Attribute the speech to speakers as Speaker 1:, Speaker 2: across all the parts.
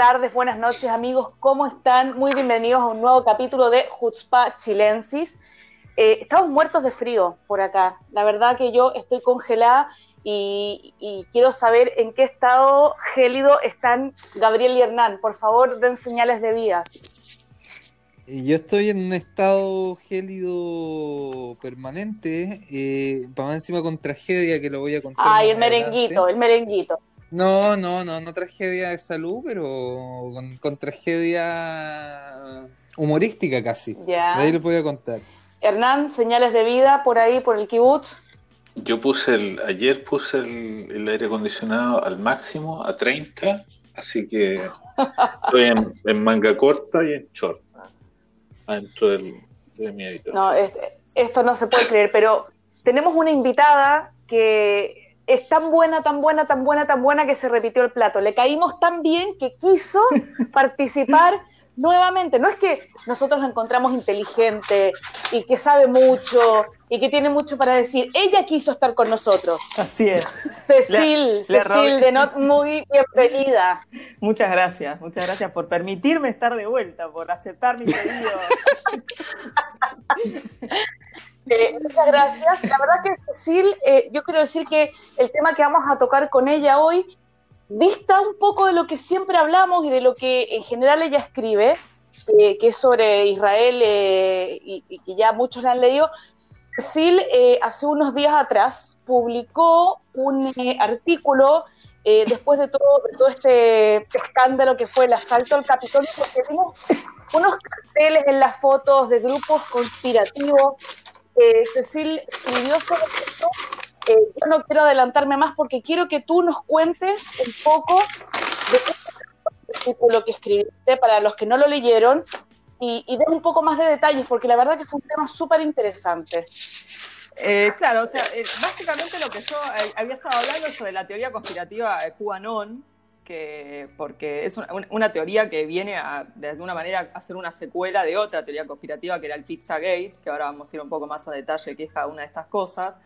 Speaker 1: Tardes, buenas noches amigos, ¿cómo están? Muy bienvenidos a un nuevo capítulo de Jutzpa Chilensis. Eh, estamos muertos de frío por acá, la verdad que yo estoy congelada y, y, quiero saber en qué estado gélido están Gabriel y Hernán. Por favor, den señales de vida.
Speaker 2: Yo estoy en un estado gélido permanente, eh, para encima con tragedia que lo voy a contar.
Speaker 1: Ay, el merenguito, el merenguito.
Speaker 2: No, no, no, no tragedia de salud, pero con, tragedia humorística casi.
Speaker 1: Ya.
Speaker 2: De ahí lo voy a contar.
Speaker 1: Hernán, señales de vida por ahí, por el kibutz.
Speaker 3: Yo puse el, ayer puse el, aire acondicionado al máximo, a 30, así que estoy en, manga corta y en short, adentro del, de mi editor.
Speaker 1: No, esto no se puede creer, pero tenemos una invitada que es tan buena, tan buena, tan buena, tan buena que se repitió el plato. Le caímos tan bien que quiso participar nuevamente. No es que nosotros la encontramos inteligente y que sabe mucho y que tiene mucho para decir. Ella quiso estar con nosotros.
Speaker 4: Así es.
Speaker 1: Cecil, Cecil de Not Muy bienvenida.
Speaker 4: Muchas gracias, muchas gracias por permitirme estar de vuelta, por aceptar mi pedido.
Speaker 1: Eh, muchas gracias. La verdad que Cecil, eh, yo quiero decir que el tema que vamos a tocar con ella hoy dista un poco de lo que siempre hablamos y de lo que en general ella escribe, que es sobre Israel eh, y, que ya muchos la han leído. Cecil hace unos días atrás publicó un artículo después de todo, de todo este escándalo que fue el asalto al Capitolio, porque vimos unos carteles en las fotos de grupos conspirativos eh, Cecil escribió sobre esto. Eh, yo no quiero adelantarme más porque quiero que tú nos cuentes un poco de qué artículo que escribiste para los que no lo leyeron y, y un poco más de detalles porque la verdad que fue un tema súper interesante.
Speaker 4: Eh, claro, o sea, básicamente lo que yo había estado hablando sobre la teoría conspirativa de QAnon, porque es una, teoría que viene a, de alguna manera, a hacer una secuela de otra teoría conspirativa que era el Pizzagate, que ahora vamos a ir un poco más a detalle qué es cada una de estas cosas.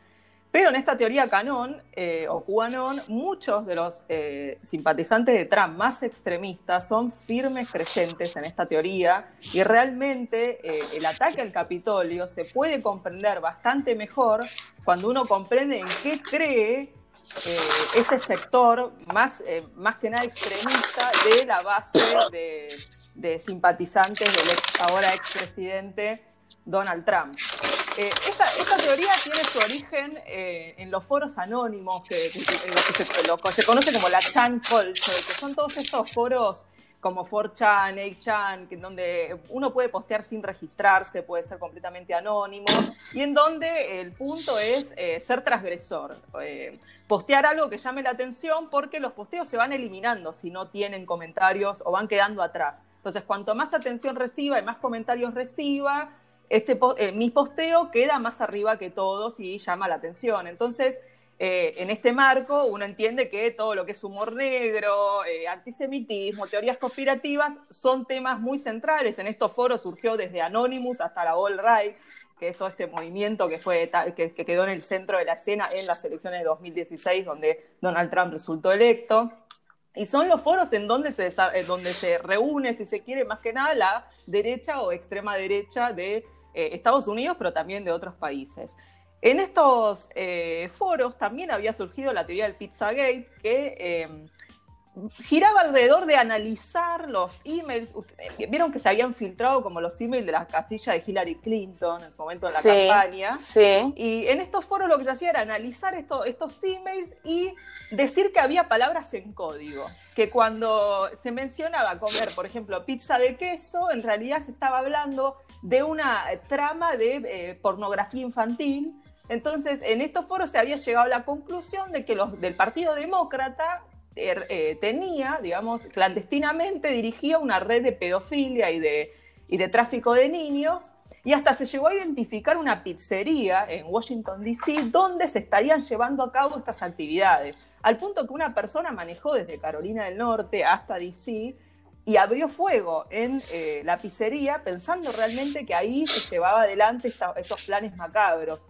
Speaker 4: Pero en esta teoría canon eh, o QAnon, muchos de los eh, simpatizantes de Trump más extremistas son firmes creyentes en esta teoría y realmente eh, el ataque al Capitolio se puede comprender bastante mejor cuando uno comprende en qué cree eh, este sector más, eh, más que nada extremista de la base de, simpatizantes del ex, ahora expresidente Donald Trump. Eh, esta, teoría tiene su origen en los foros anónimos, que, lo que se, conoce como la Chan Culture, que son todos estos foros como 4chan, 8chan, en donde uno puede postear sin registrarse, puede ser completamente anónimo, y en donde el punto es eh, ser transgresor, eh, postear algo que llame la atención porque los posteos se van eliminando si no tienen comentarios o van quedando atrás. Entonces, cuanto más atención reciba y más comentarios reciba, este, eh, mi posteo queda más arriba que todos y llama la atención. Entonces, eh, en este marco uno entiende que todo lo que es humor negro, eh, antisemitismo, teorías conspirativas son temas muy centrales. En estos foros surgió desde Anonymous hasta la All Right, que es todo este movimiento que, fue, que, quedó en el centro de la escena en las elecciones de 2016, donde Donald Trump resultó electo. Y son los foros en donde se, donde se reúne, si se quiere, más que nada la derecha o extrema derecha de eh, Estados Unidos, pero también de otros países. En estos eh, foros también había surgido la teoría del Pizzagate, que eh, giraba alrededor de analizar los emails. Vieron que se habían filtrado como los emails de la casilla de Hillary Clinton en su momento en la campaña.
Speaker 1: Sí.
Speaker 4: Y en estos foros lo que se hacía era analizar estos emails y decir que había palabras en código. Que cuando se mencionaba comer, por ejemplo, pizza de queso, en realidad se estaba hablando de una trama de eh, pornografía infantil entonces, en estos foros se había llegado a la conclusión de que los del Partido Demócrata er, eh, tenía, digamos, clandestinamente dirigía una red de pedofilia y de, y de tráfico de niños, y hasta se llegó a identificar una pizzería en Washington, D.C., donde se estarían llevando a cabo estas actividades, al punto que una persona manejó desde Carolina del Norte hasta D.C., y abrió fuego en eh, la pizzería pensando realmente que ahí se llevaba adelante estos planes macabros.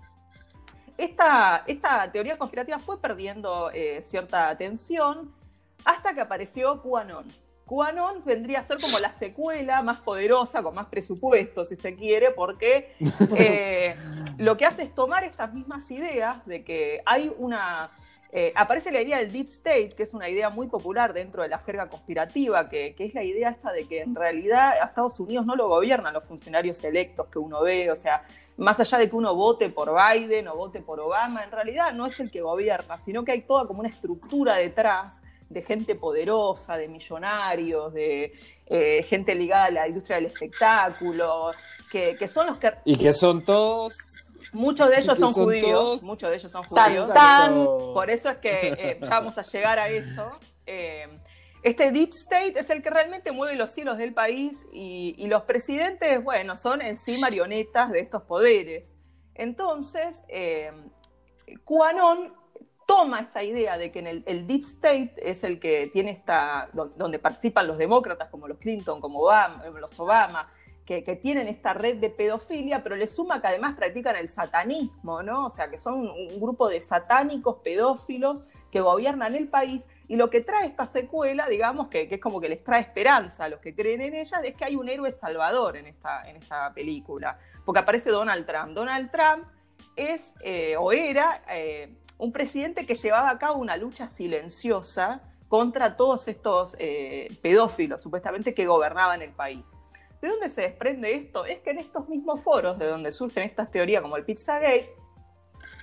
Speaker 4: Esta, esta, teoría conspirativa fue perdiendo eh, cierta atención hasta que apareció QAnon. QAnon vendría a ser como la secuela más poderosa, con más presupuesto, si se quiere, porque eh, lo que hace es tomar estas mismas ideas de que hay una eh, aparece la idea del deep state, que es una idea muy popular dentro de la jerga conspirativa, que, es la idea esta de que en realidad a Estados Unidos no lo gobiernan los funcionarios electos que uno ve, o sea, más allá de que uno vote por Biden o vote por Obama, en realidad no es el que gobierna, sino que hay toda como una estructura detrás de gente poderosa, de millonarios, de eh, gente ligada a la industria del espectáculo, que, que son los que...
Speaker 2: Y que son todos
Speaker 4: Muchos de ellos son, judíos, muchos de ellos son judíos. Por eso es que eh, vamos a llegar a eso. Eh, este deep state es el que realmente mueve los cielos del país y, los presidentes, bueno, son en sí marionetas de estos poderes. Entonces, eh, toma esta idea de que en el, deep state es el que tiene esta, donde participan los demócratas como los Clinton, como Obama, los Obama, que, tienen esta red de pedofilia, pero le suma que además practican el satanismo, ¿no? O sea, que son un grupo de satánicos pedófilos que gobiernan el país. Y lo que trae esta secuela, digamos, que, es como que les trae esperanza a los que creen en ella, es que hay un héroe salvador en esta, en esta película. Porque aparece Donald Trump. Donald Trump es eh, o era eh, un presidente que llevaba a cabo una lucha silenciosa contra todos estos eh, pedófilos, supuestamente, que gobernaban el país. ¿De dónde se desprende esto? Es que en estos mismos foros de donde surgen estas teorías como el Pizzagate,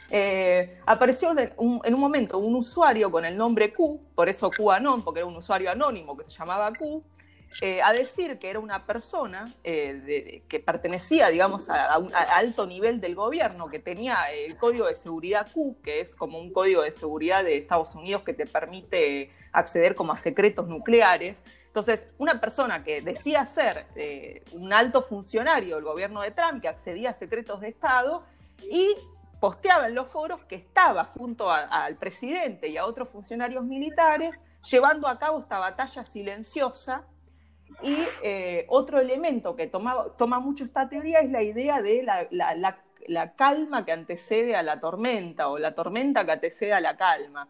Speaker 4: eh, apareció en un, momento un usuario con el nombre Q, por eso QAnon, porque era un usuario anónimo que se llamaba Q, eh, a decir que era una persona eh, que pertenecía, digamos, a, un alto nivel del gobierno, que tenía el código de seguridad Q, que es como un código de seguridad de Estados Unidos que te permite acceder como a secretos nucleares, entonces, una persona que decía ser eh, un alto funcionario del gobierno de Trump, que accedía a secretos de Estado y posteaba en los foros que estaba junto al presidente y a otros funcionarios militares llevando a cabo esta batalla silenciosa. Y eh, otro elemento que toma, toma, mucho esta teoría es la idea de la calma que antecede a la tormenta o la tormenta que antecede a la calma,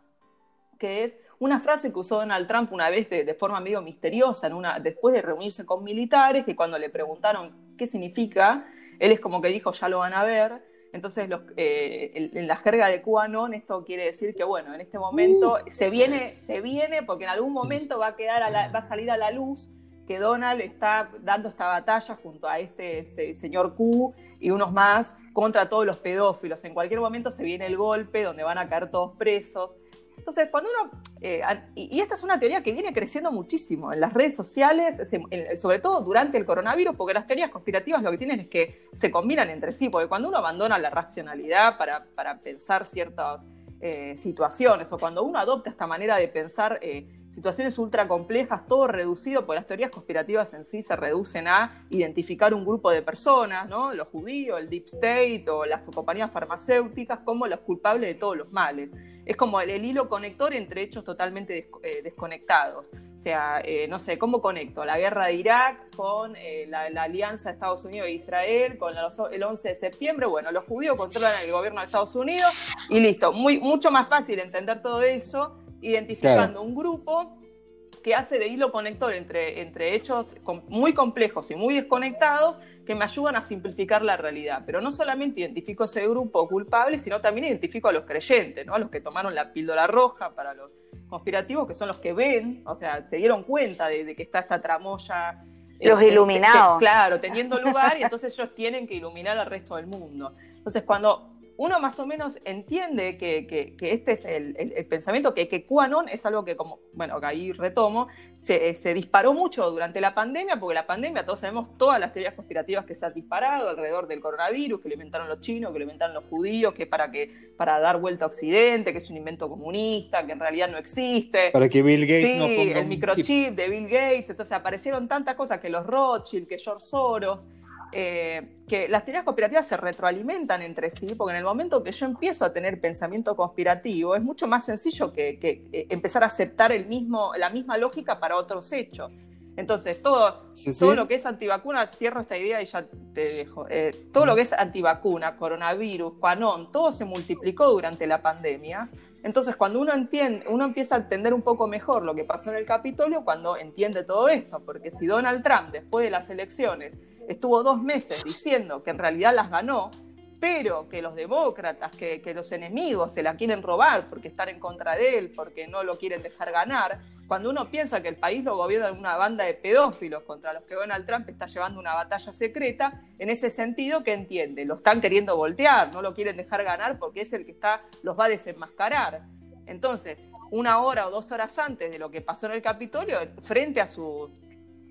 Speaker 4: que es una frase que usó Donald Trump una vez de, forma medio misteriosa, en una, después de reunirse con militares, que cuando le preguntaron qué significa, él es como que dijo, ya lo van a ver. Entonces, eh, en la jerga de QAnon, esto quiere decir que, bueno, en este momento uh. se viene, se viene, porque en algún momento va a, quedar va a salir a la luz que Donald está dando esta batalla junto a este señor Q y unos más contra todos los pedófilos. En cualquier momento se viene el golpe donde van a caer todos presos. Entonces, cuando uno, eh, y, esta es una teoría que viene creciendo muchísimo en las redes sociales, sobre todo durante el coronavirus, porque las teorías conspirativas lo que tienen es que se combinan entre sí, porque cuando uno abandona la racionalidad para, pensar ciertas eh, situaciones, o cuando uno adopta esta manera de pensar eh, situaciones ultra complejas, todo reducido, porque las teorías conspirativas en sí se reducen a identificar un grupo de personas, ¿no? Los judíos, el deep state o las compañías farmacéuticas como los culpables de todos los males. Es como el, hilo conector entre hechos totalmente eh, desconectados. O sea, eh, no sé, ¿cómo conecto la guerra de Irak con eh, la, alianza de Estados Unidos e Israel, con el 11 de septiembre? Bueno, los judíos controlan el gobierno de Estados Unidos y listo. Muy, mucho más fácil entender todo eso identificando un grupo que hace de hilo conector entre, entre hechos muy complejos y muy desconectados que me ayudan a simplificar la realidad. Pero no solamente identifico ese grupo culpable, sino también identifico a los creyentes, ¿no? a los que tomaron la píldora roja para los conspirativos, que son los que ven, o sea, se dieron cuenta de, que está esta tramoya.
Speaker 1: Los este, iluminados.
Speaker 4: claro, teniendo lugar y entonces ellos tienen que iluminar al resto del mundo. Entonces, cuando uno más o menos entiende que, este es el, pensamiento, que, que QAnon es algo que, como, bueno, que ahí retomo, se, disparó mucho durante la pandemia, porque la pandemia, todos sabemos todas las teorías conspirativas que se han disparado alrededor del coronavirus, que lo inventaron los chinos, que lo inventaron los judíos, que para, que para dar vuelta a Occidente, que es un invento comunista, que en realidad no existe.
Speaker 2: Para que Bill Gates no
Speaker 4: ponga el microchip de Bill Gates, entonces aparecieron tantas cosas que los Rothschild, que George Soros, eh, que las teorías conspirativas se retroalimentan entre sí, porque en el momento que yo empiezo a tener pensamiento conspirativo, es mucho más sencillo que, eh, empezar a aceptar el mismo, la misma lógica para otros hechos. Entonces, todo, todo lo que es antivacuna, cierro esta idea y ya te dejo. Eh, todo lo que es antivacuna, coronavirus, Quanon, todo se multiplicó durante la pandemia. Entonces, cuando uno entiende, uno empieza a entender un poco mejor lo que pasó en el Capitolio, cuando entiende todo esto, porque si Donald Trump, después de las elecciones, estuvo dos meses diciendo que en realidad las ganó, pero que los demócratas, que, los enemigos se la quieren robar porque están en contra de él, porque no lo quieren dejar ganar, cuando uno piensa que el país lo gobierna una banda de pedófilos contra los que Donald Trump está llevando una batalla secreta, en ese sentido, ¿qué entiende? Lo están queriendo voltear, no lo quieren dejar ganar porque es el que está, los va a desenmascarar. Entonces, una hora o dos horas antes de lo que pasó en el Capitolio, frente a su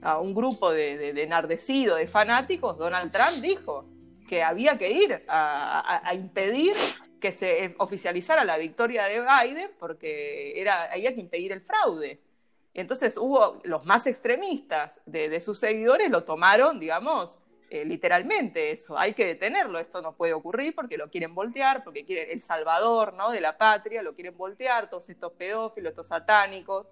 Speaker 4: a un grupo de, de, enardecidos, de fanáticos, Donald Trump dijo que había que ir a, impedir que se oficializara la victoria de Biden porque era, había que impedir el fraude. Entonces hubo los más extremistas de, sus seguidores lo tomaron, digamos, eh, literalmente eso, hay que detenerlo, esto no puede ocurrir porque lo quieren voltear, porque quieren el salvador ¿no? de la patria, lo quieren voltear, todos estos pedófilos, estos satánicos,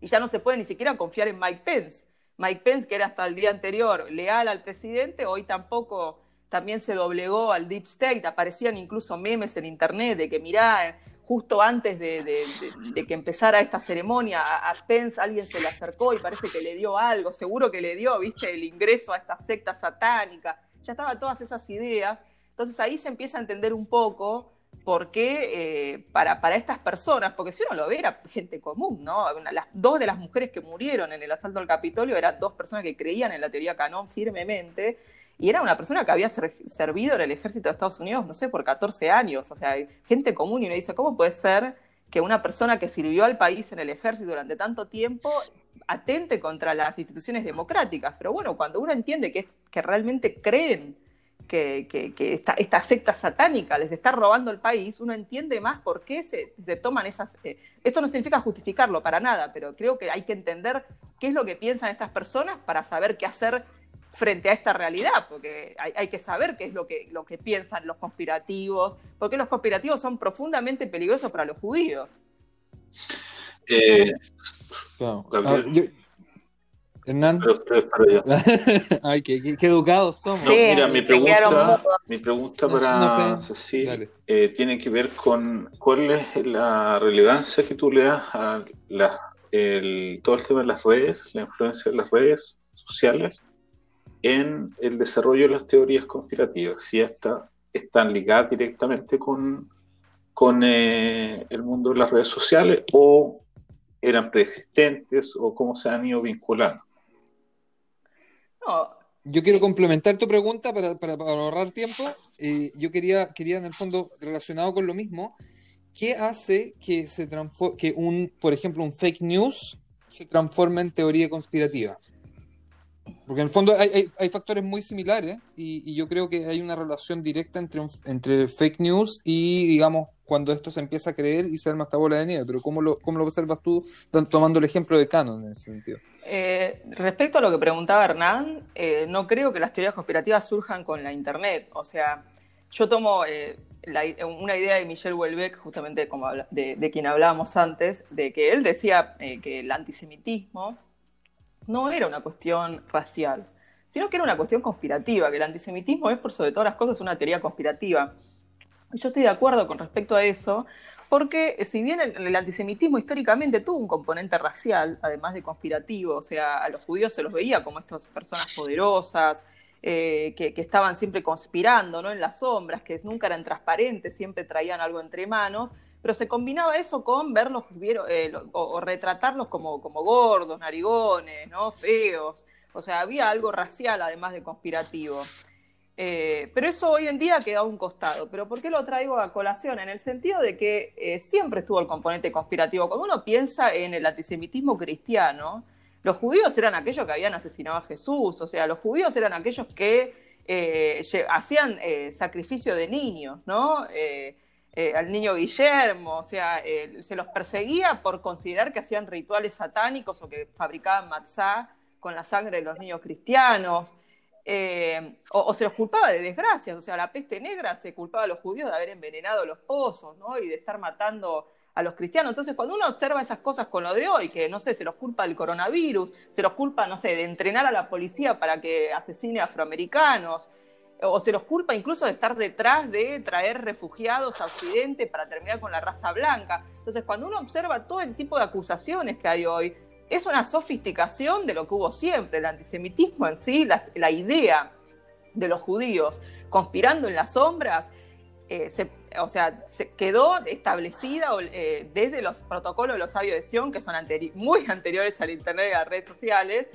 Speaker 4: y ya no se puede ni siquiera confiar en Mike Pence, Mike Pence, que era hasta el día anterior leal al presidente, hoy tampoco también se doblegó al Deep State, aparecían incluso memes en internet de que mirá, justo antes de, que empezara esta ceremonia, a, Pence alguien se le acercó y parece que le dio algo, seguro que le dio, viste, el ingreso a esta secta satánica, ya estaban todas esas ideas, entonces ahí se empieza a entender un poco porque eh, para, para estas personas, porque si uno lo ve era gente común, ¿no? las dos de las mujeres que murieron en el asalto al Capitolio eran dos personas que creían en la teoría Canón firmemente, y era una persona que había servido en el ejército de Estados Unidos, no sé, por 14 años, o sea, gente común, y uno dice, ¿cómo puede ser que una persona que sirvió al país en el ejército durante tanto tiempo atente contra las instituciones democráticas? Pero bueno, cuando uno entiende que, que realmente creen que, esta, secta satánica les está robando el país, uno entiende más por qué se, toman esas... Eh, esto no significa justificarlo para nada, pero creo que hay que entender qué es lo que piensan estas personas para saber qué hacer frente a esta realidad, porque hay, que saber qué es lo que, lo que piensan los conspirativos, porque los conspirativos son profundamente peligrosos para los judíos.
Speaker 2: Eh, Hernán. Ay, qué, educados somos.
Speaker 3: mira, mi pregunta, mi pregunta para Cecilia eh, tiene que ver con cuál es la relevancia que tú le das a el, todo el tema de las redes, la influencia de las redes sociales en el desarrollo de las teorías conspirativas. Si estas están ligadas directamente con, con eh, el mundo de las redes sociales o eran preexistentes o cómo se han ido vinculando.
Speaker 2: Yo quiero complementar tu pregunta para, ahorrar tiempo. Eh, yo quería, quería, en el fondo, relacionado con lo mismo, ¿qué hace que, se que un, por ejemplo, un fake news se transforme en teoría conspirativa? Porque en el fondo hay, factores muy similares y, yo creo que hay una relación directa entre, entre fake news y, digamos, cuando esto se empieza a creer y se arma esta bola de nieve. Pero ¿cómo lo, cómo lo observas tú tomando el ejemplo de Canon en ese sentido?
Speaker 4: Eh, respecto a lo que preguntaba Hernán, eh, no creo que las teorías conspirativas surjan con la Internet. O sea, yo tomo eh, una idea de Michel Houellebecq, justamente de, de, quien hablábamos antes, de que él decía que el antisemitismo no era una cuestión racial, sino que era una cuestión conspirativa, que el antisemitismo es por sobre todas las cosas una teoría conspirativa. Yo estoy de acuerdo con respecto a eso, porque eh, si bien el, antisemitismo históricamente tuvo un componente racial, además de conspirativo, o sea, a los judíos se los veía como estas personas poderosas, eh, que, estaban siempre conspirando ¿no? en las sombras, que nunca eran transparentes, siempre traían algo entre manos, pero se combinaba eso con verlos eh, o, retratarlos como, como gordos, narigones, ¿no? feos, o sea, había algo racial además de conspirativo. Eh, pero eso hoy en día ha quedado a un costado. ¿Pero por qué lo traigo a colación? En el sentido de que eh, siempre estuvo el componente conspirativo. Cuando uno piensa en el antisemitismo cristiano, los judíos eran aquellos que habían asesinado a Jesús, o sea, los judíos eran aquellos que eh, hacían sacrificio de niños, ¿no? Al niño Guillermo, o sea, se los perseguía por considerar que hacían rituales satánicos o que fabricaban matzá con la sangre de los niños cristianos. Eh, o, se los culpaba de desgracias, o sea, la peste negra se culpaba a los judíos de haber envenenado los pozos, ¿no? Y de estar matando a los cristianos. Entonces, cuando uno observa esas cosas con lo de hoy, que no sé, se los culpa del coronavirus, se los culpa, no sé, de entrenar a la policía para que asesine a afroamericanos, o se los culpa incluso de estar detrás de traer refugiados a Occidente para terminar con la raza blanca. Entonces, cuando uno observa todo el tipo de acusaciones que hay hoy, es una sofisticación de lo que hubo siempre, el antisemitismo en sí, la, idea de los judíos conspirando en las sombras, eh, o sea, se quedó establecida eh, desde los protocolos de los sabios de Sion, que son muy anteriores al Internet y a las redes sociales,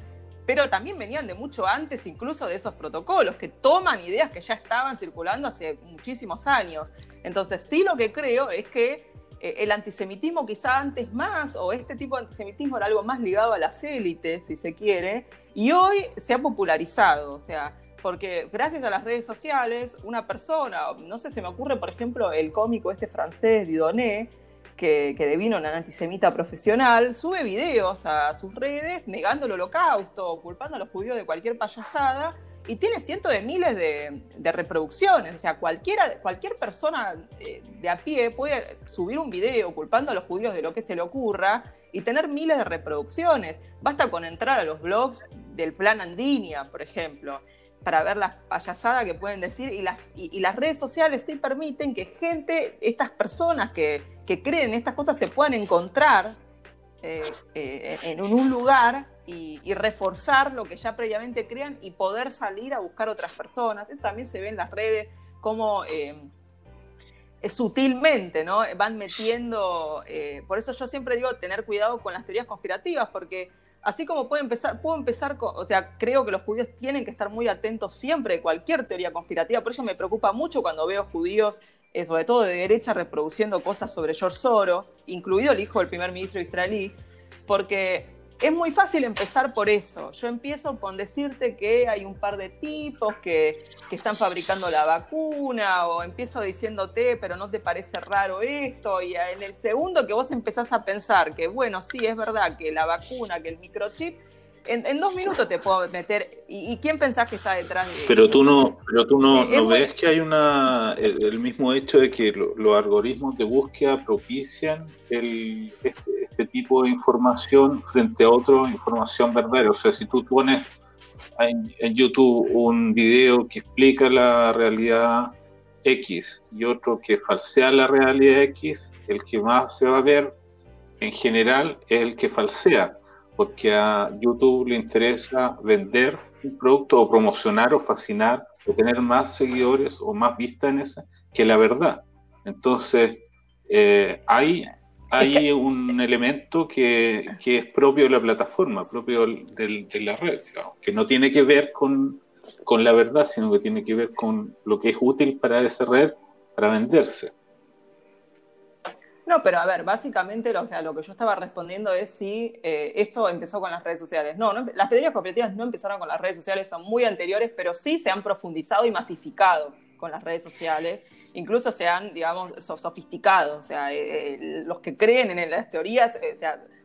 Speaker 4: pero también venían de mucho antes incluso de esos protocolos, que toman ideas que ya estaban circulando hace muchísimos años. Entonces, sí lo que creo es que eh, el antisemitismo quizá antes más, o este tipo de antisemitismo era algo más ligado a las élites, si se quiere, y hoy se ha popularizado, o sea, porque gracias a las redes sociales, una persona, no sé, se me ocurre, por ejemplo, el cómico este francés, Didoné, que, que devino un antisemita profesional, sube videos a sus redes negando el holocausto, culpando a los judíos de cualquier payasada, y tiene cientos de miles de, reproducciones. O sea, cualquiera, cualquier persona eh, de a pie puede subir un video culpando a los judíos de lo que se le ocurra y tener miles de reproducciones. Basta con entrar a los blogs del plan Andinia, por ejemplo, para ver las payasadas que pueden decir. Y las, y, las redes sociales sí permiten que gente, estas personas que, que creen estas cosas, se puedan encontrar eh, eh, en un lugar y, reforzar lo que ya previamente crean y poder salir a buscar otras personas. Esto también se ve en las redes como eh, sutilmente, ¿no? Van metiendo, eh, por eso yo siempre digo tener cuidado con las teorías conspirativas, porque así como puedo empezar, puedo empezar o sea, creo que los judíos tienen que estar muy atentos siempre de cualquier teoría conspirativa, por eso me preocupa mucho cuando veo judíos eh, sobre todo de derecha, reproduciendo cosas sobre George Soros, incluido el hijo del primer ministro israelí, porque es muy fácil empezar por eso. Yo empiezo con decirte que hay un par de tipos que, están fabricando la vacuna, o empiezo diciéndote, pero no te parece raro esto, y en el segundo que vos empezás a pensar que, bueno, sí, es verdad que la vacuna, que el microchip, en, dos minutos te puedo meter. ¿Y, quién pensás que está detrás de
Speaker 3: Pero tú no, pero tú no, eh, ves que hay una el, mismo hecho de que los algoritmos de búsqueda propician el, este, este, tipo de información frente a otra información verdadera. O sea, si tú pones en, en YouTube un video que explica la realidad X y otro que falsea la realidad X, el que más se va a ver en general es el que falsea porque a YouTube le interesa vender un producto o promocionar o fascinar o tener más seguidores o más vistas en esa que la verdad. Entonces, eh, hay, hay un elemento que, que, es propio de la plataforma, propio de la red, que no tiene que ver con, con la verdad, sino que tiene que ver con lo que es útil para esa red para venderse.
Speaker 4: No, pero a ver, básicamente o sea, lo que yo estaba respondiendo es si eh, esto empezó con las redes sociales. No, las teorías cooperativas no empezaron con las redes sociales, son muy anteriores, pero sí se han profundizado y masificado con las redes sociales. Incluso se han, digamos, sofisticado. O sea, eh, eh, los que creen en las teorías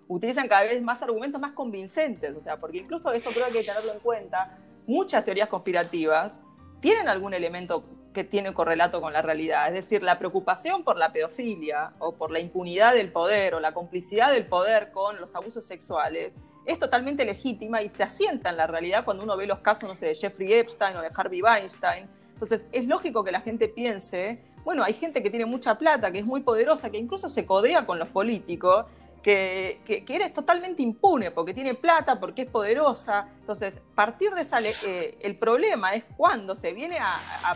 Speaker 4: utilizan cada vez más argumentos más convincentes. O sea, porque incluso esto creo que hay que tenerlo en cuenta. Muchas teorías conspirativas tienen algún elemento que tiene correlato con la realidad. Es decir, la preocupación por la pedofilia o por la impunidad del poder o la complicidad del poder con los abusos sexuales es totalmente legítima y se asienta en la realidad cuando uno ve los casos, no sé, de Jeffrey Epstein o de Harvey Weinstein. Entonces, es lógico que la gente piense, bueno, hay gente que tiene mucha plata, que es muy poderosa, que incluso se codea con los políticos que, eres totalmente impune porque tiene plata, porque es poderosa. Entonces, partir de esa, eh, el problema es cuando se viene a,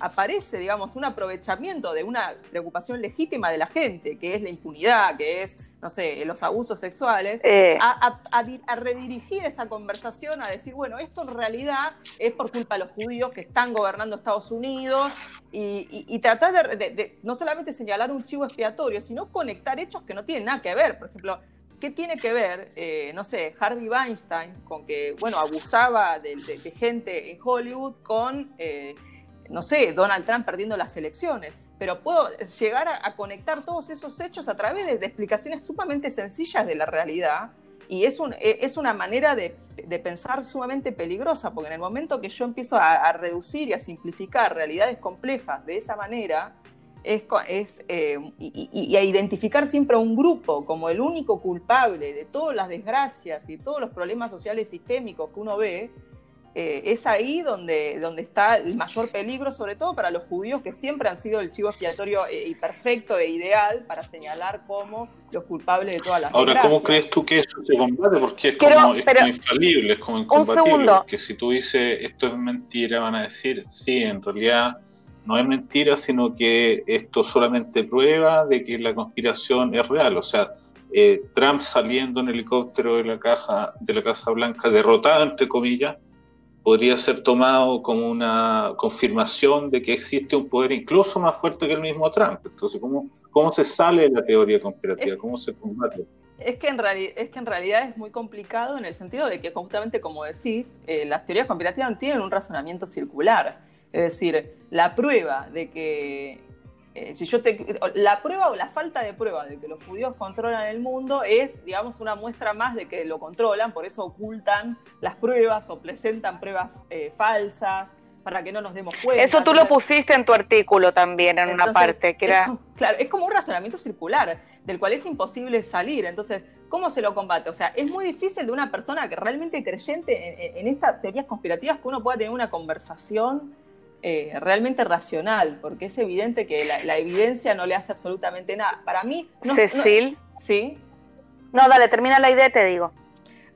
Speaker 4: aparece, digamos, un aprovechamiento de una preocupación legítima de la gente, que es la impunidad, que es, no sé, los abusos sexuales,
Speaker 1: Eh.
Speaker 4: a, a- a di- a redirigir esa conversación a decir, bueno, esto en realidad es por culpa de los judíos que están gobernando Estados Unidos y, y- y tratar de, de- de no solamente señalar un chivo expiatorio, sino conectar hechos que no tienen nada que ver. Por ejemplo, ¿qué tiene que ver, eh, no sé, Harvey Weinstein con que, bueno, abusaba de gente en Hollywood con, eh, no sé, Donald Trump perdiendo las elecciones? Pero puedo llegar a, conectar todos esos hechos a través de, explicaciones sumamente sencillas de la realidad. Y es, un, e- es una manera de, de pensar sumamente peligrosa, porque en el momento que yo empiezo a, reducir y a simplificar realidades complejas de esa manera, es, es, eh, y- y a identificar siempre a un grupo como el único culpable de todas las desgracias y todos los problemas sociales sistémicos que uno ve, eh, es ahí donde, donde está el mayor peligro, sobre todo para los judíos, que siempre han sido el chivo expiatorio eh, y perfecto e ideal para señalar como los culpables de todas las
Speaker 3: Ahora, ¿cómo crees tú que eso se combate? Porque es como, es
Speaker 1: pero-
Speaker 3: como infalible, es como incombatible.
Speaker 1: segundo.
Speaker 3: Porque si tú dices esto es mentira, van a decir, sí, en realidad no es mentira, sino que esto solamente prueba de que la conspiración es real. O sea, eh, Trump saliendo en helicóptero de la caja de la Casa Blanca, derrotado entre comillas, podría ser tomado como una confirmación de que existe un poder incluso más fuerte que el mismo Trump. Entonces, ¿cómo, cómo se sale de la teoría conspirativa? ¿Cómo se combate?
Speaker 4: Es que, en es que en realidad es muy complicado en el sentido de que justamente como decís, eh, las teorías conspirativas tienen un razonamiento circular. Es decir, la prueba de que, eh, si yo te, la prueba o la falta de prueba de que los judíos controlan el mundo es, digamos, una muestra más de que lo controlan, por eso ocultan las pruebas o presentan pruebas eh, falsas para que no nos demos cuenta.
Speaker 1: Eso tú lo pusiste en tu artículo también, en una parte, que era...
Speaker 4: claro, es como un razonamiento circular, del cual es imposible salir. Entonces, ¿cómo se lo combate? O sea, es muy difícil de una persona que realmente creyente en, en- en estas teorías conspirativas que uno pueda tener una conversación eh, realmente racional, porque es evidente que la, la evidencia no le hace absolutamente nada. Para mí, no, no-
Speaker 1: Cecil.
Speaker 4: sí,
Speaker 1: No, dale, termina la idea te digo.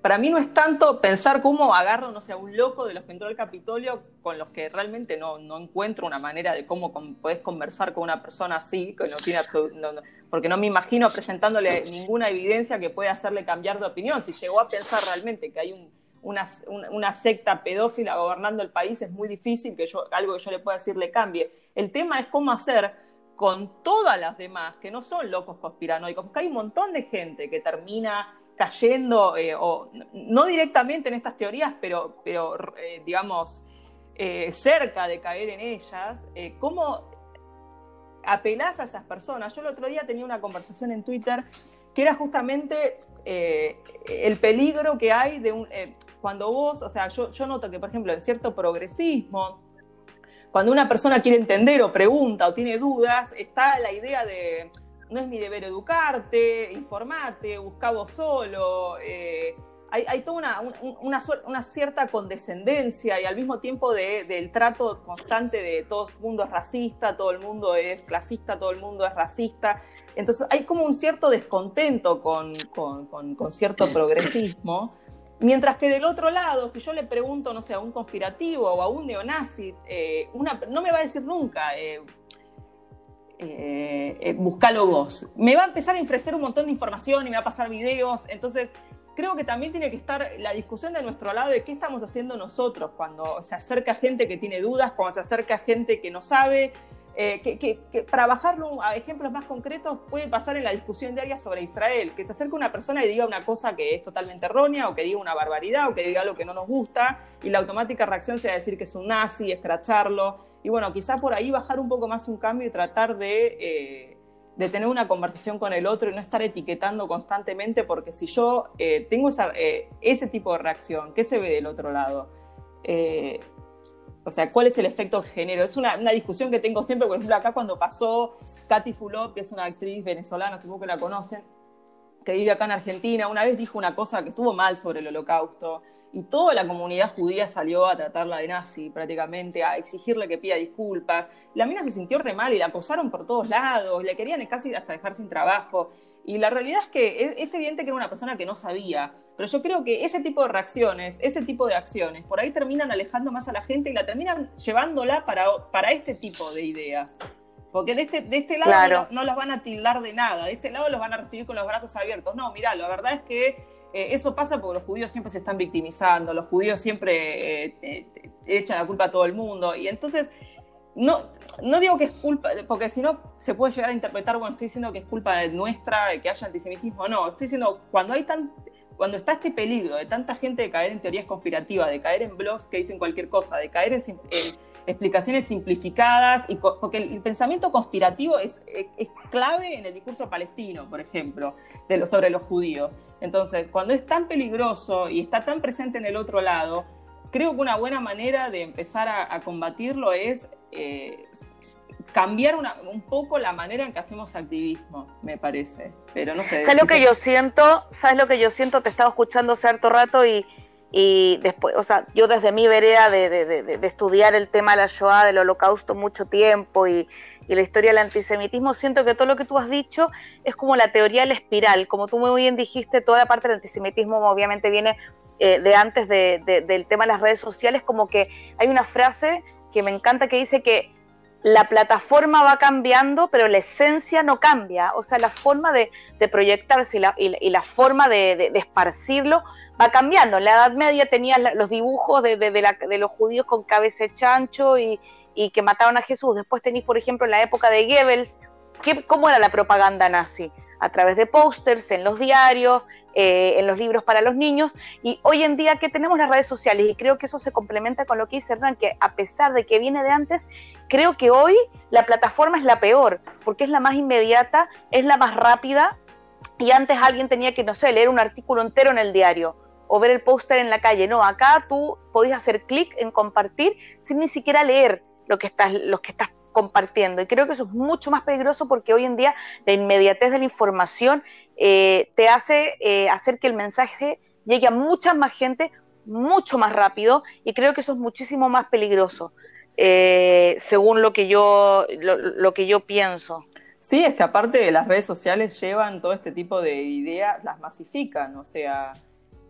Speaker 4: para mí no es tanto pensar cómo agarro, no sé, a un loco de los que entró al Capitolio con los que realmente no, no encuentro una manera de cómo con- podés conversar con una persona así, que no tiene no- no- porque no me imagino presentándole ninguna evidencia que pueda hacerle cambiar de opinión. Si llegó a pensar realmente que hay un- una- secta pedófila gobernando el país, es muy difícil que algo que yo le pueda decir le cambie. El tema es cómo hacer con todas las demás, que no son locos conspiranoicos, porque hay un montón de gente que termina cayendo, eh, o no directamente en estas teorías, pero, pero eh, digamos, eh, cerca de caer en ellas, ¿cómo apelás a esas personas? Yo el otro día tenía una conversación en Twitter que era justamente el peligro que hay de un... cuando vos, o sea, yo, noto que, por ejemplo, en cierto progresismo, cuando una persona quiere entender o pregunta o tiene dudas, está la idea de no es mi deber educarte, informate, busca vos solo. eh, hay, toda una, un- una, cierta condescendencia y al mismo tiempo de- del trato constante de todo el mundo es racista, todo el mundo es clasista, todo el mundo es racista. Entonces hay como un cierto descontento con, con- con- con cierto progresismo. Mientras que del otro lado, si yo le pregunto, no sé, a un conspirativo o a un neonazi, eh, no me va a decir nunca, eh, eh, eh, buscalo vos. Me va a empezar a ofrecer un montón de información y me va a pasar videos. Entonces, creo que también tiene que estar la discusión de nuestro lado de qué estamos haciendo nosotros cuando se acerca gente que tiene dudas, cuando se acerca gente que no sabe. Eh, que, que- que para bajarlo a ejemplos más concretos puede pasar en la discusión diaria sobre Israel, que se acerque una persona y diga una cosa que es totalmente errónea o que diga una barbaridad o que diga algo que no nos gusta y la automática reacción sea decir que es un nazi, escracharlo. Y bueno, quizá por ahí bajar un poco más un cambio y tratar de, eh, de tener una conversación con el otro y no estar etiquetando constantemente, porque si yo eh, tengo esa, eh, ese tipo de reacción, ¿qué se ve del otro lado? O sea, ¿cuál es el efecto que genero? Es una, una discusión que tengo siempre, por ejemplo, acá cuando pasó Katy Fulop, que es una actriz venezolana, supongo que la conocen, que vive acá en Argentina, una vez dijo una cosa que estuvo mal sobre el holocausto, y toda la comunidad judía salió a tratarla de nazi prácticamente, a exigirle que pida disculpas. La mina se sintió re mal y la acosaron por todos lados, le querían casi hasta dejar sin trabajo. Y la realidad es que es, es evidente que era una persona que no sabía, pero yo creo que ese tipo de reacciones, ese tipo de acciones, por ahí terminan alejando más a la gente y la terminan llevándola para, para este tipo de ideas. Porque de este, de este lado no, los van a tildar de nada, de este lado los van a recibir con los brazos abiertos. No, mira, la verdad es que eh, eso pasa porque los judíos siempre se están victimizando, los judíos siempre eh, echan la culpa a todo el mundo. Y entonces, no, no digo que es culpa, porque si no se puede llegar a interpretar, bueno, estoy diciendo que es culpa nuestra que haya antisemitismo. No, estoy diciendo, cuando hay tan, cuando está este peligro de tanta gente de caer en teorías conspirativas, de caer en blogs que dicen cualquier cosa, de caer en, explicaciones simplificadas, y porque el, pensamiento conspirativo es, clave en el discurso palestino, por ejemplo, de sobre los judíos. Entonces, cuando es tan peligroso y está tan presente en el otro lado, creo que una buena manera de empezar a, combatirlo es eh, cambiar un poco la manera en que hacemos activismo, me parece. Pero no sé.
Speaker 1: ¿Sabes lo que yo siento? ¿Sabes lo que yo siento? Te estaba escuchando cierto rato y, y después, o sea, yo desde mi vereda de, de, de, estudiar el tema de la Shoah, del holocausto mucho tiempo y, y, la historia del antisemitismo, siento que todo lo que tú has dicho es como la teoría de la espiral. Como tú muy bien dijiste, toda la parte del antisemitismo obviamente viene eh, de antes del tema de las redes sociales, como que hay una frase que me encanta que dice que la plataforma va cambiando, pero la esencia no cambia. O sea, la forma de, proyectarse y la, y la forma de, esparcirlo va cambiando. En la Edad Media tenías los dibujos de, los judíos con cabeza de chancho y, que mataron a Jesús. Después tenéis, por ejemplo, en la época de Goebbels, ¿cómo era la propaganda nazi? A través de pósters, en los diarios, eh, en los libros para los niños. Y hoy en día que tenemos las redes sociales, y creo que eso se complementa con lo que dice Hernán, que a pesar de que viene de antes, creo que hoy la plataforma es la peor, porque es la más inmediata, es la más rápida, y antes alguien tenía que, no sé, leer un artículo entero en el diario o ver el póster en la calle. No, acá tú podías hacer clic en compartir sin ni siquiera leer lo que estás, lo que estás compartiendo. Y creo que eso es mucho más peligroso porque hoy en día la inmediatez de la información eh, te hace eh, hacer que el mensaje llegue a mucha más gente mucho más rápido y creo que eso es muchísimo más peligroso, eh, según lo que, yo, lo que yo pienso.
Speaker 4: Sí, es que aparte las redes sociales llevan todo este tipo de ideas, las masifican, o sea,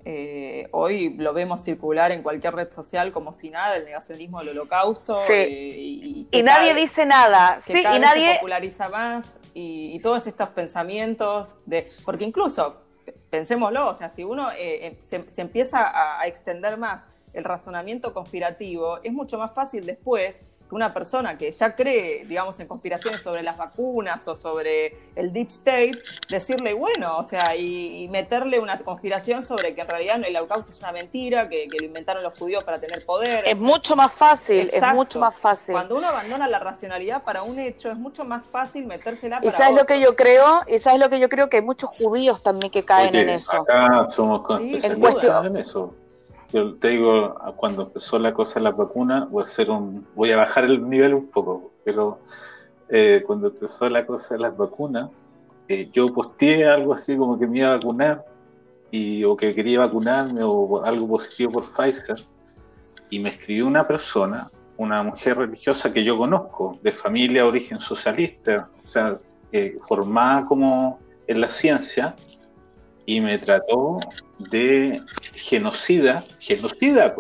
Speaker 4: eh, hoy lo vemos circular en cualquier red social como si nada, el negacionismo del holocausto.
Speaker 1: Eh, y, nadie dice nada.
Speaker 4: sí, y nadie se populariza más y, todos estos pensamientos de. Porque incluso, pensémoslo, o sea, si uno eh, se, se, empieza a, a extender más el razonamiento conspirativo, es mucho más fácil después que una persona que ya cree, digamos, en conspiraciones sobre las vacunas o sobre el deep state, decirle, bueno, o sea, y, meterle una conspiración sobre que en realidad el holocausto es una mentira, que, lo inventaron los judíos para tener poder.
Speaker 1: Es mucho más fácil, es mucho más fácil.
Speaker 4: Cuando uno abandona la racionalidad para un hecho, es mucho más fácil metérsela para
Speaker 1: ¿Y sabes lo que yo creo? ¿Y sabes lo que yo creo? Que hay muchos judíos también que caen en eso.
Speaker 3: Acá somos en cuestión. en eso yo te digo, cuando empezó la cosa de la vacuna, voy a hacer un, voy a bajar el nivel un poco, pero eh, cuando empezó la cosa de las vacunas, eh, yo posteé algo así como que me iba a vacunar y o que quería vacunarme o algo positivo por Pfizer. Y me escribió una persona, una mujer religiosa que yo conozco, de familia origen socialista, o sea, formada como en la ciencia, y me trató de genocida, genocida,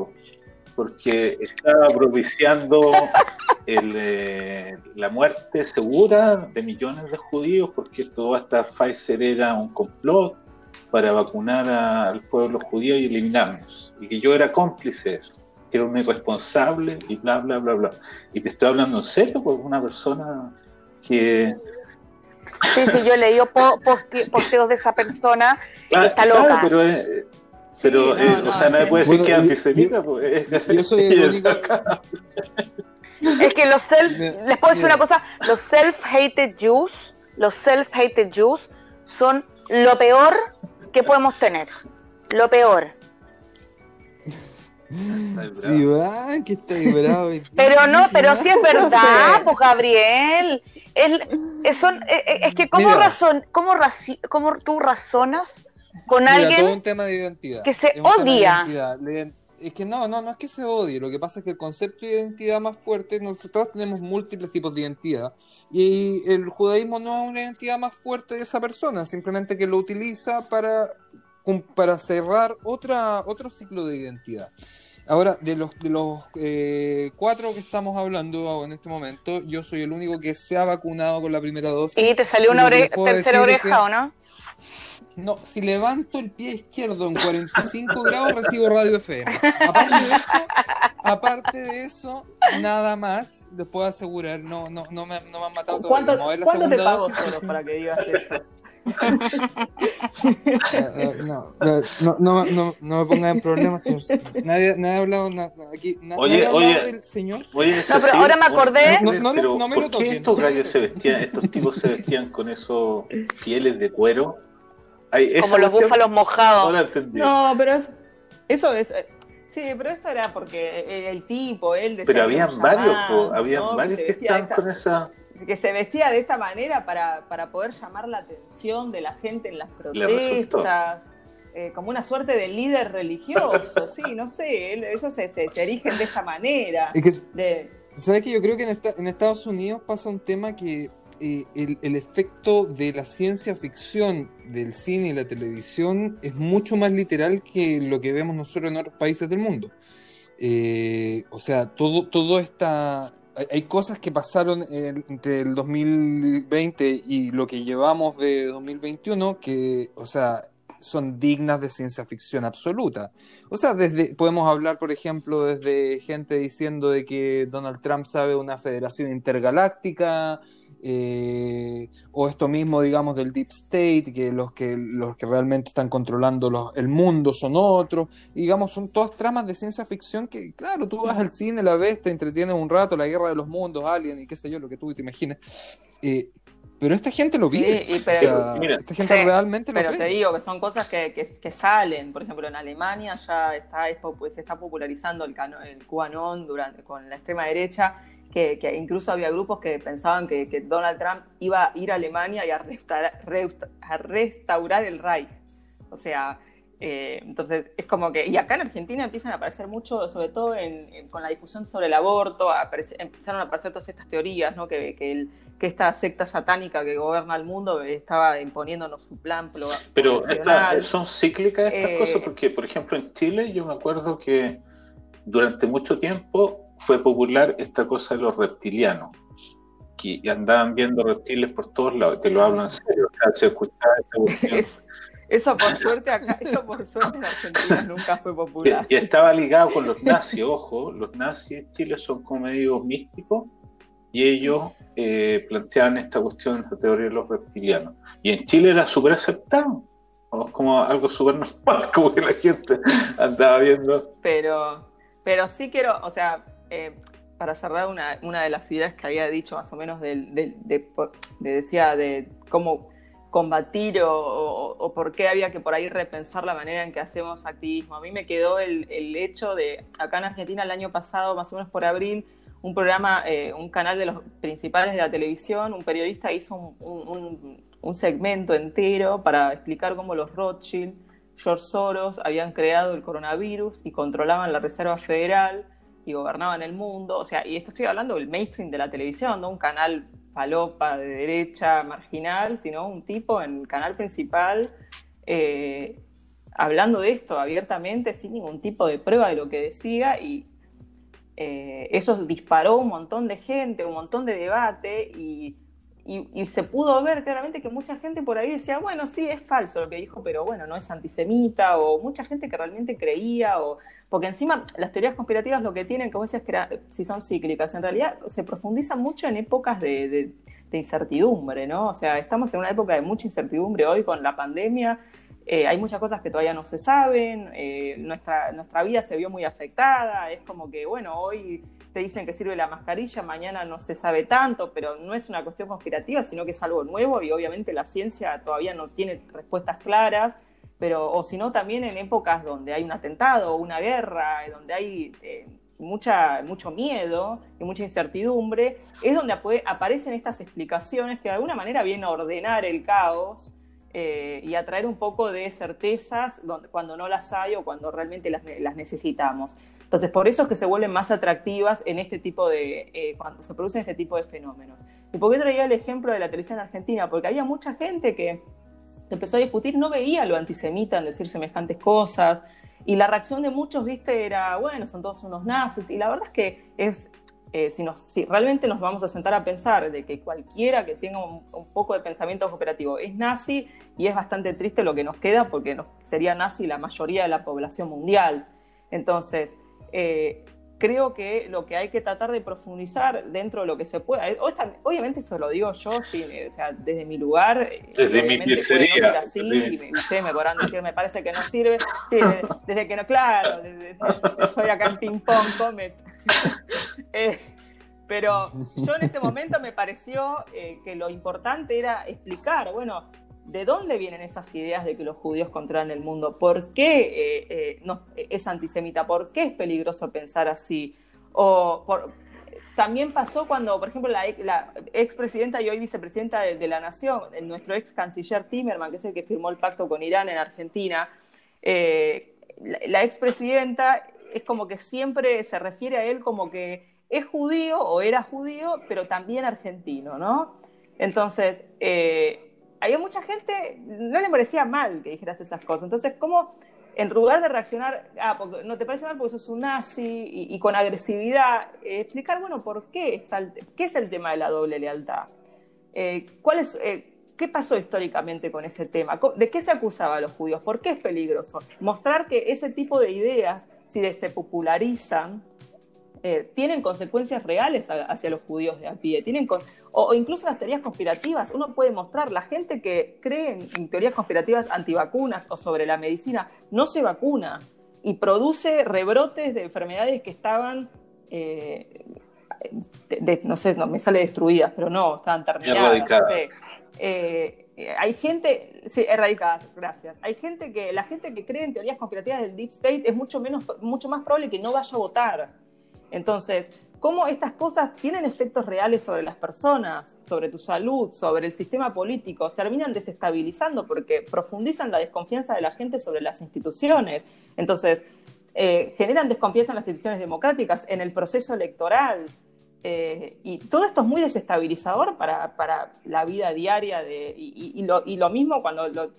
Speaker 3: porque estaba propiciando eh, la muerte segura de millones de judíos, porque toda esta Pfizer era un complot para vacunar al pueblo judío y eliminarnos, y que yo era cómplice de eso, que era un irresponsable y bla, bla, bla, bla. Y te estoy hablando en serio, porque una persona que
Speaker 1: Sí, sí, yo he leído posteos de esa persona y está loca.
Speaker 3: pero, pero eh, o sea, nadie puede decir que es antisemita. Pues, yo soy el único.
Speaker 1: Es que los self, les puedo decir una cosa, los self-hated Jews, los self-hated Jews son lo peor que podemos tener. Lo peor.
Speaker 2: Sí, va, que está bravo.
Speaker 1: Pero no, pero sí es verdad, pues Gabriel. Es, es, que cómo, razón, cómo, cómo tú razonas con alguien
Speaker 2: todo un tema de identidad.
Speaker 1: que se odia.
Speaker 2: Es que no, no, no es que se odie, lo que pasa es que el concepto de identidad más fuerte, nosotros tenemos múltiples tipos de identidad y el judaísmo no es una identidad más fuerte de esa persona, simplemente que lo utiliza para, para cerrar otra, otro ciclo de identidad. Ahora, de los, de los eh, cuatro que estamos hablando en este momento, yo soy el único que se ha vacunado con la primera dosis.
Speaker 1: ¿Y te salió una tercera oreja o no?
Speaker 2: No, si levanto el pie izquierdo en 45 grados, recibo radio FM. Aparte de eso, aparte de eso nada más les puedo asegurar, no, no, no, me, no me han matado
Speaker 4: ¿Cuánto, ¿cuánto te pago solo para que digas eso?
Speaker 2: no, no, no, no, no me pongan en problemas, señor. Nadie, nadie ha hablado nada, aquí. Nadie
Speaker 3: oye,
Speaker 2: ha
Speaker 3: oye,
Speaker 2: del señor.
Speaker 3: Oye,
Speaker 1: no, pero ahora me acordé.
Speaker 2: No, no,
Speaker 3: pero
Speaker 2: no me
Speaker 3: ¿por
Speaker 2: lo
Speaker 3: qué
Speaker 2: toquen.
Speaker 3: estos gallos se vestían, estos tipos se vestían con esos pieles de cuero?
Speaker 1: Como los
Speaker 3: cuestión
Speaker 1: búfalos
Speaker 3: No
Speaker 1: mojados.
Speaker 3: entendí.
Speaker 4: No, pero es, eso es. eh, Sí, pero esto era porque el, el tipo, él
Speaker 3: pero habían varios,
Speaker 4: llamaban,
Speaker 3: po, habían
Speaker 4: ¿no?
Speaker 3: varios que estaban con esa.
Speaker 4: Que se vestía de esta manera para, para poder llamar la atención de la gente en las protestas, eh, como una suerte de líder religioso, sí, no sé, ellos se, se, se erigen de esta manera.
Speaker 2: Es que,
Speaker 4: De,
Speaker 2: ¿sabes que Yo creo que en, esta- en Estados Unidos pasa un tema que eh, el, el efecto de la ciencia ficción del cine y la televisión es mucho más literal que lo que vemos nosotros en otros países del mundo. Eh, o sea, todo, todo esta... Hay, cosas que pasaron en- entre el 2020 y lo que llevamos de 2021 que, o sea, son dignas de ciencia ficción absoluta. O sea, desde, podemos hablar, por ejemplo, desde gente diciendo de que Donald Trump sabe una federación intergaláctica, eh, o esto mismo, digamos, del Deep State, que los que, los que realmente están controlando los- el mundo son otros. Y, digamos, son todas tramas de ciencia ficción que, claro, tú vas al cine, la ves, te entretienes un rato, la guerra de los mundos, Alien y qué sé yo, lo que tú te imagines. Eh, pero esta gente lo
Speaker 4: Sí,
Speaker 2: vive. O
Speaker 4: pero-
Speaker 2: sea,
Speaker 3: Mira,
Speaker 2: esta gente
Speaker 1: sí,
Speaker 2: realmente lo
Speaker 4: Pero te
Speaker 2: cree.
Speaker 4: digo que son cosas que, que, que salen. Por ejemplo, en Alemania ya está, se está popularizando el, cano- el QAnon durante, con la extrema derecha, que, que incluso había grupos que pensaban que, que Donald Trump iba a ir a Alemania y a restaurar, resta- a restaurar el Reich. O sea, eh, entonces es como que... Y acá en Argentina empiezan a aparecer mucho, sobre todo en- en- con la discusión sobre el aborto, aparece- empezaron a aparecer todas estas teorías, ¿no? Que, que el que esta secta satánica que gobierna el mundo estaba imponiéndonos su plan
Speaker 3: Pero esta- son cíclicas estas
Speaker 4: Eh,
Speaker 3: cosas porque, por ejemplo, en Chile yo me acuerdo que durante mucho tiempo fue popular esta cosa de los reptilianos, que andaban viendo reptiles por todos lados, te lo hablo en serio, o sea, se escuchaba esta.
Speaker 4: Es- eso por suerte acá, eso por suerte en Argentina nunca fue
Speaker 3: Y,
Speaker 4: popular.
Speaker 3: y estaba ligado con los nazis, ojo, los nazis en Chile son como medio místicos y ellos eh, planteaban esta cuestión, esta teoría de los reptilianos. Y en Chile era súper aceptado, como- como algo súper normal, como que la gente andaba viendo.
Speaker 4: Pero, pero sí quiero, o sea, eh, para cerrar una, de las ideas que había dicho más o menos de, de- decía de cómo combatir o, por qué había que por ahí repensar la manera en que hacemos activismo. A mí me quedó el, hecho de, acá en Argentina el año pasado, más o menos por abril, un programa, eh, un canal de los principales de la televisión, un periodista hizo un- un segmento entero para explicar cómo los Rothschild, George Soros habían creado el coronavirus y controlaban la Reserva Federal y gobernaban el mundo. O sea, y esto estoy hablando del mainstream de la televisión, no un canal palopa de derecha marginal, sino un tipo en el canal principal eh, hablando de esto abiertamente, sin ningún tipo de prueba de lo que decía, y eh, eso disparó un montón de gente, un montón de debate, y, y- se pudo ver claramente que mucha gente por ahí decía, bueno, sí, es falso lo que dijo, pero bueno, no es antisemita, o mucha gente que realmente creía, o porque encima las teorías conspirativas lo que tienen, como decías, si son cíclicas, en realidad se profundizan mucho en épocas de, de- de incertidumbre, ¿no? O sea, estamos en una época de mucha incertidumbre hoy con la pandemia, eh, hay muchas cosas que todavía no se saben, eh, nuestra, vida se vio muy afectada, es como que, bueno, hoy te dicen que sirve la mascarilla, mañana no se sabe tanto, pero no es una cuestión conspirativa, sino que es algo nuevo y obviamente la ciencia todavía no tiene respuestas claras, pero o si no también en épocas donde hay un atentado una guerra, donde hay eh, mucha, mucho miedo y mucha incertidumbre, es donde aparecen estas explicaciones que de alguna manera vienen a ordenar el caos eh, y a traer un poco de certezas donde- cuando no las hay o cuando realmente las, las necesitamos. Entonces, por eso es que se vuelven más atractivas en este tipo de, eh, cuando se producen este tipo de fenómenos. ¿Y por qué traía el ejemplo de la televisión argentina? Porque había mucha gente que empezó a discutir, no veía lo antisemita en decir semejantes cosas, y la reacción de muchos, viste, era, bueno, son todos unos nazis. Y la verdad es que es, eh, si, nos, si realmente nos vamos a sentar a pensar de que cualquiera que tenga un, poco de pensamiento cooperativo es nazi, y es bastante triste lo que nos queda porque sería nazi la mayoría de la población mundial. Entonces, eh, creo que lo que hay que tratar de profundizar dentro de lo que se pueda, eh, obviamente esto lo digo yo, sí, o sea, desde mi lugar,
Speaker 3: desde mi pizzería,
Speaker 4: no así, y ustedes me podrán decir, me parece que no sirve, sí, desde, que no, claro, desde, estoy acá en ping pong, come, Eh, pero yo en ese momento me pareció eh, que lo importante era explicar, bueno, ¿de dónde vienen esas ideas de que los judíos controlan el mundo? ¿Por qué eh, es antisemita? ¿Por qué es peligroso pensar así? O también pasó cuando, por ejemplo, la, la expresidenta y hoy vicepresidenta de, la Nación, nuestro ex canciller Timerman, que es el que firmó el pacto con Irán en Argentina, la, la expresidenta es como que siempre se refiere a él como que es judío o era judío, pero también argentino, ¿no? Entonces, eh, había mucha gente, no le parecía mal que dijeras esas cosas. Entonces, ¿cómo en lugar de reaccionar, ah, porque no te parece mal porque sos un nazi y, con agresividad, eh, explicar, bueno, ¿por qué, está qué es el tema de la doble lealtad? Eh, ¿cuál es, ¿Qué pasó históricamente con ese tema? ¿De qué se acusaba a los judíos? ¿Por qué es peligroso? Mostrar que ese tipo de ideas, si se popularizan, eh, tienen consecuencias reales hacia los judíos de a pie, tienen o, incluso las teorías conspirativas. Uno puede mostrar, la gente que cree en, teorías conspirativas antivacunas o sobre la medicina no se vacuna y produce rebrotes de enfermedades que estaban, eh, no sé, no me sale destruidas, pero no, estaban terminadas. No sé. Eh, hay gente, sí, erradicadas, gracias. Hay gente que, la gente que cree en teorías conspirativas del Deep State es mucho menos, mucho más probable que no vaya a votar entonces, ¿cómo estas cosas tienen efectos reales sobre las personas, sobre tu salud, sobre el sistema político? Terminan desestabilizando porque profundizan la desconfianza de la gente sobre las instituciones. Entonces, eh, generan desconfianza en las instituciones democráticas, en el proceso electoral. Eh, y todo esto es muy desestabilizador para, la vida diaria de, y, lo, mismo cuando lo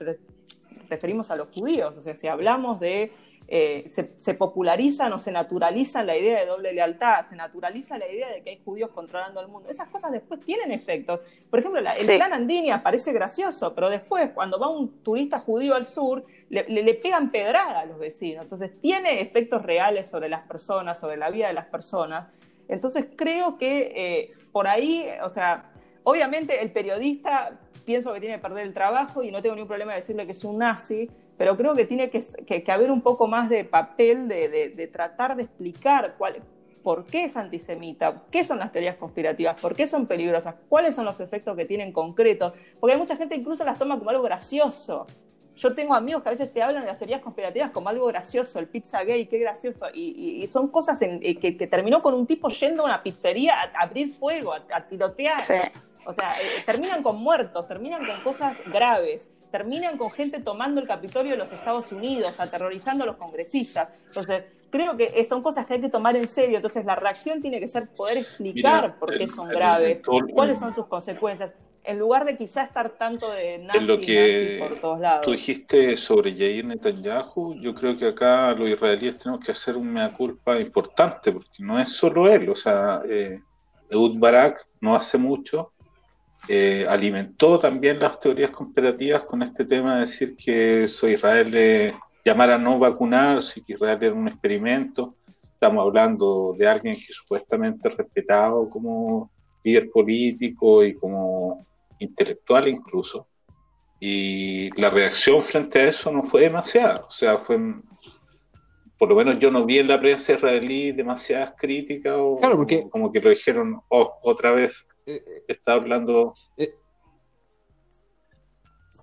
Speaker 4: referimos a los judíos. O sea, si hablamos de eh, se, popularizan o se naturalizan la idea de doble lealtad, se naturaliza la idea de que hay judíos controlando el mundo. Esas cosas después tienen efectos. Por ejemplo, el plan Andinia parece gracioso, pero después, cuando va un turista judío al sur, le, pegan pedrada a los vecinos. Entonces, tiene efectos reales sobre las personas, sobre la vida de las personas. Entonces, creo que eh, por ahí, o sea, obviamente el periodista pienso que tiene que perder el trabajo y no tengo ningún problema de decirle que es un nazi, pero creo que tiene que, haber un poco más de papel de, tratar de explicar cuál, por qué es antisemita, qué son las teorías conspirativas, por qué son peligrosas, cuáles son los efectos que tienen concretos, porque hay mucha gente que incluso las toma como algo gracioso. Yo tengo amigos que a veces te hablan de las teorías conspirativas como algo gracioso, el pizza gay, qué gracioso, y, son cosas eh, que, terminó con un tipo yendo a una pizzería a, abrir fuego, a, tirotear. O sea, eh, terminan con muertos, terminan con cosas graves terminan con gente tomando el Capitolio de los Estados Unidos, aterrorizando a los congresistas. Entonces, creo que son cosas que hay que tomar en serio. Entonces, la reacción tiene que ser poder explicar por qué son graves, cuáles son sus consecuencias, en lugar de quizá estar tanto de nazi,
Speaker 3: lo que
Speaker 4: por todos lados.
Speaker 3: Tú dijiste sobre Jair Netanyahu, yo creo que acá los israelíes tenemos que hacer un mea culpa importante, porque no es solo él, o sea, eh, Eud Barak no hace mucho eh, alimentó también las teorías conspirativas con este tema de decir que soy Israel de llamar a no vacunarse, que Israel era un experimento. Estamos hablando de alguien que supuestamente es respetado como líder político y como intelectual incluso. Y la reacción frente a eso no fue demasiada, o sea, fue por lo menos yo no vi en la prensa israelí demasiadas críticas o, como que lo dijeron oh, otra vez eh, eh, está hablando
Speaker 2: eh,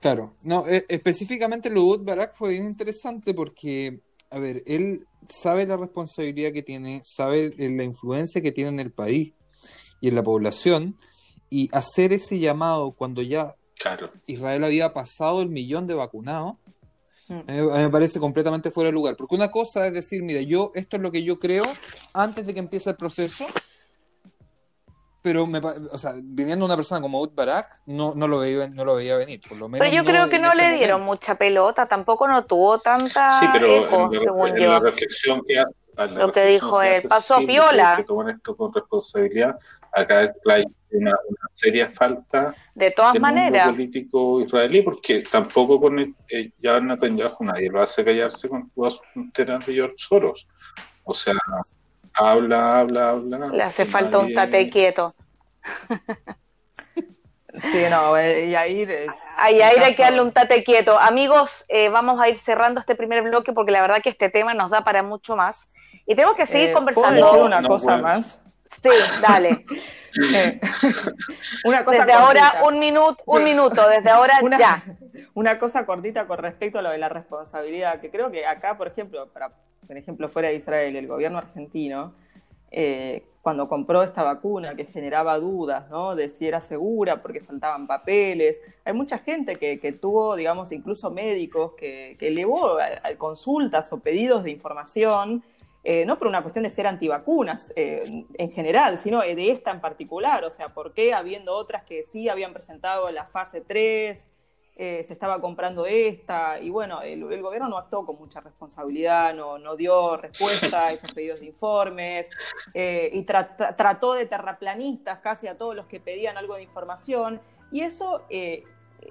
Speaker 2: claro no específicamente lo Barak fue bien interesante porque a ver él sabe la responsabilidad que tiene sabe la influencia que tiene en el país y en la población y hacer ese llamado cuando ya Israel había pasado el millón de vacunados Mm. A mí me parece completamente fuera de lugar. Porque una cosa es decir, mira, yo, esto es lo que yo creo antes de que empiece el proceso. pero me, o sea, viniendo una persona como Ud Barak, no, no, lo veía, no lo veía venir, por lo menos.
Speaker 1: Pero yo creo que no le dieron mucha pelota, tampoco no tuvo tanta
Speaker 3: sí, pero
Speaker 1: eco,
Speaker 3: en,
Speaker 1: según
Speaker 3: en
Speaker 1: yo.
Speaker 3: la reflexión que hace,
Speaker 1: lo que dijo él, pasó piola.
Speaker 3: Que toman esto con responsabilidad. Acá hay una, una seria falta
Speaker 1: de todas
Speaker 3: del
Speaker 1: maneras
Speaker 3: mundo político israelí, porque tampoco con el, eh, ya Netanyahu nadie lo hace callarse con todas sus fronteras de George Soros. O sea, habla, habla, habla.
Speaker 1: Le hace falta un tate quieto.
Speaker 4: Sí, no, eh, Yair es.
Speaker 1: A Yair hay que darle un tate quieto. Amigos, eh, vamos a ir cerrando este primer bloque porque la verdad que este tema nos da para mucho más. Y tenemos que seguir
Speaker 4: Eh,
Speaker 1: conversando.
Speaker 4: ¿puedo decir una
Speaker 3: No,
Speaker 4: cosa
Speaker 3: bueno.
Speaker 4: más?
Speaker 1: Sí, dale.
Speaker 4: Eh, una cosa
Speaker 1: Desde ahora un minuto, un minuto, desde ahora
Speaker 4: una,
Speaker 1: ya.
Speaker 4: una cosa cortita con respecto a lo de la responsabilidad, que creo que acá, por ejemplo, para, por ejemplo, fuera de Israel, el gobierno argentino, eh, cuando compró esta vacuna que generaba dudas, ¿no? De si era segura, porque faltaban papeles. Hay mucha gente que, que tuvo, digamos, incluso médicos que, que elevó a- a consultas o pedidos de información, eh, no por una cuestión de ser antivacunas eh, en general, sino de esta en particular. O sea, ¿por qué habiendo otras que sí habían presentado la fase 3, eh, se estaba comprando esta? Y bueno, el, gobierno no actuó con mucha responsabilidad, no, no dio respuesta a esos pedidos de informes, eh, y tra- tra- trató de terraplanistas casi a todos los que pedían algo de información, y eso eh,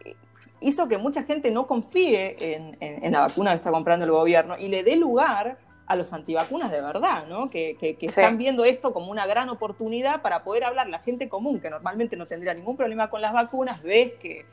Speaker 4: eh, hizo que mucha gente no confíe en la vacuna que está comprando el gobierno y le dé lugar a los antivacunas de verdad, ¿no? Que, que- que
Speaker 1: Sí.
Speaker 4: están viendo esto como una gran oportunidad para poder hablar la gente común, que normalmente no tendría ningún problema con las vacunas, ves que,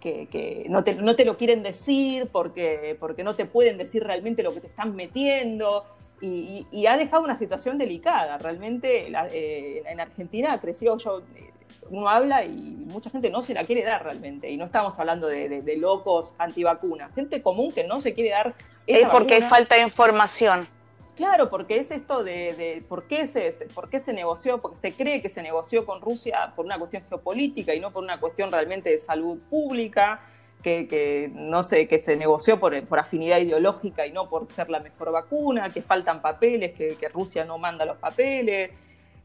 Speaker 4: que, que no, te, no te lo quieren decir porque, porque no te pueden decir realmente lo que te están metiendo. Y, y- y ha dejado una situación delicada. Realmente la- eh, en Argentina creció, yo, eh, uno habla y mucha gente no se la quiere dar realmente. Y no estamos hablando de, de- de locos antivacunas, gente común que no se quiere dar.
Speaker 1: Es porque hay falta de información.
Speaker 4: Claro, porque es esto de, por, qué se, por qué se negoció, porque se cree que se negoció con Rusia por una cuestión geopolítica y no por una cuestión realmente de salud pública, que, no sé, que se negoció por, por afinidad ideológica y no por ser la mejor vacuna, que faltan papeles, que, Rusia no manda los papeles.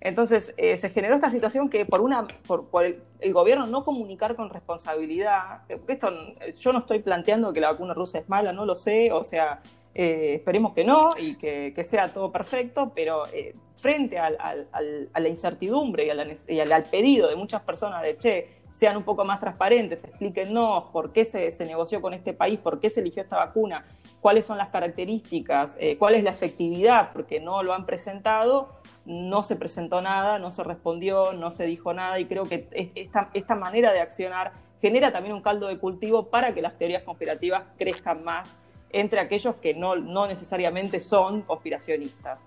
Speaker 4: Entonces eh, se generó esta situación que por una por, el, gobierno no comunicar con responsabilidad, esto yo no estoy planteando que la vacuna rusa es mala, no lo sé, o sea, eh, esperemos que no y que, que sea todo perfecto, pero eh, frente a la incertidumbre y, al, pedido de muchas personas de, che, sean un poco más transparentes, explíquennos por qué se, se negoció con este país, por qué se eligió esta vacuna, cuáles son las características, eh, cuál es la efectividad, porque no lo han presentado, no se presentó nada, no se respondió, no se dijo nada y creo que es- esta, esta manera de accionar genera también un caldo de cultivo para que las teorías conspirativas crezcan más entre aquellos que no, no necesariamente son conspiracionistas.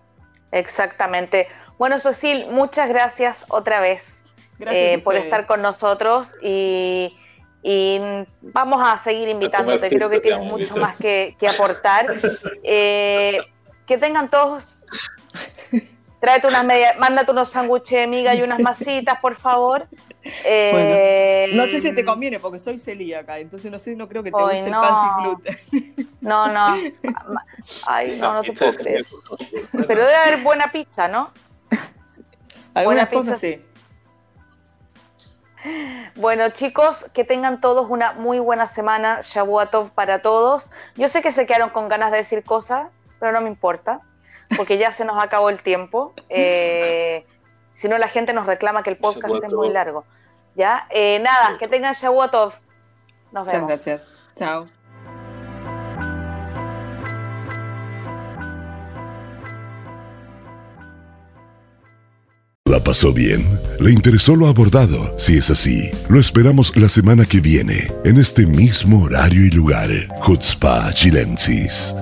Speaker 1: Exactamente. Bueno, Cecil, muchas gracias otra vez
Speaker 4: Gracias
Speaker 1: eh, por estar con nosotros y, y vamos a seguir invitándote. Creo que tienes mucho más que, que aportar. Eh, que tengan todos. Tráete unas media, mándate unos sándwiches de miga y unas masitas, por favor. Eh,
Speaker 4: No sé si te conviene porque soy celíaca, entonces no sé, no creo que te guste
Speaker 1: no.
Speaker 4: el pan sin gluten.
Speaker 1: No, no. Ay, no, no te
Speaker 3: Pizza
Speaker 1: puedo creer. Pero debe haber buena pizza, ¿no?
Speaker 4: Algunas
Speaker 1: pizza.
Speaker 4: cosas sí.
Speaker 1: Bueno, chicos, que tengan todos una muy buena semana. Shabuatov para todos. Yo sé que se quedaron con ganas de decir cosas, pero no me importa, porque ya se nos acabó el tiempo. Eh, si no, la gente nos reclama que el podcast es
Speaker 3: Shabuatov.
Speaker 1: muy largo. ¿Ya? Eh, nada, que tengan Shabuatov. Nos
Speaker 4: Muchas
Speaker 1: vemos.
Speaker 4: gracias. Chao.
Speaker 5: ¿La pasó bien? ¿Le interesó lo abordado? Si es así, lo esperamos la semana que viene, en este mismo horario y lugar. Chutzpah Chilensis.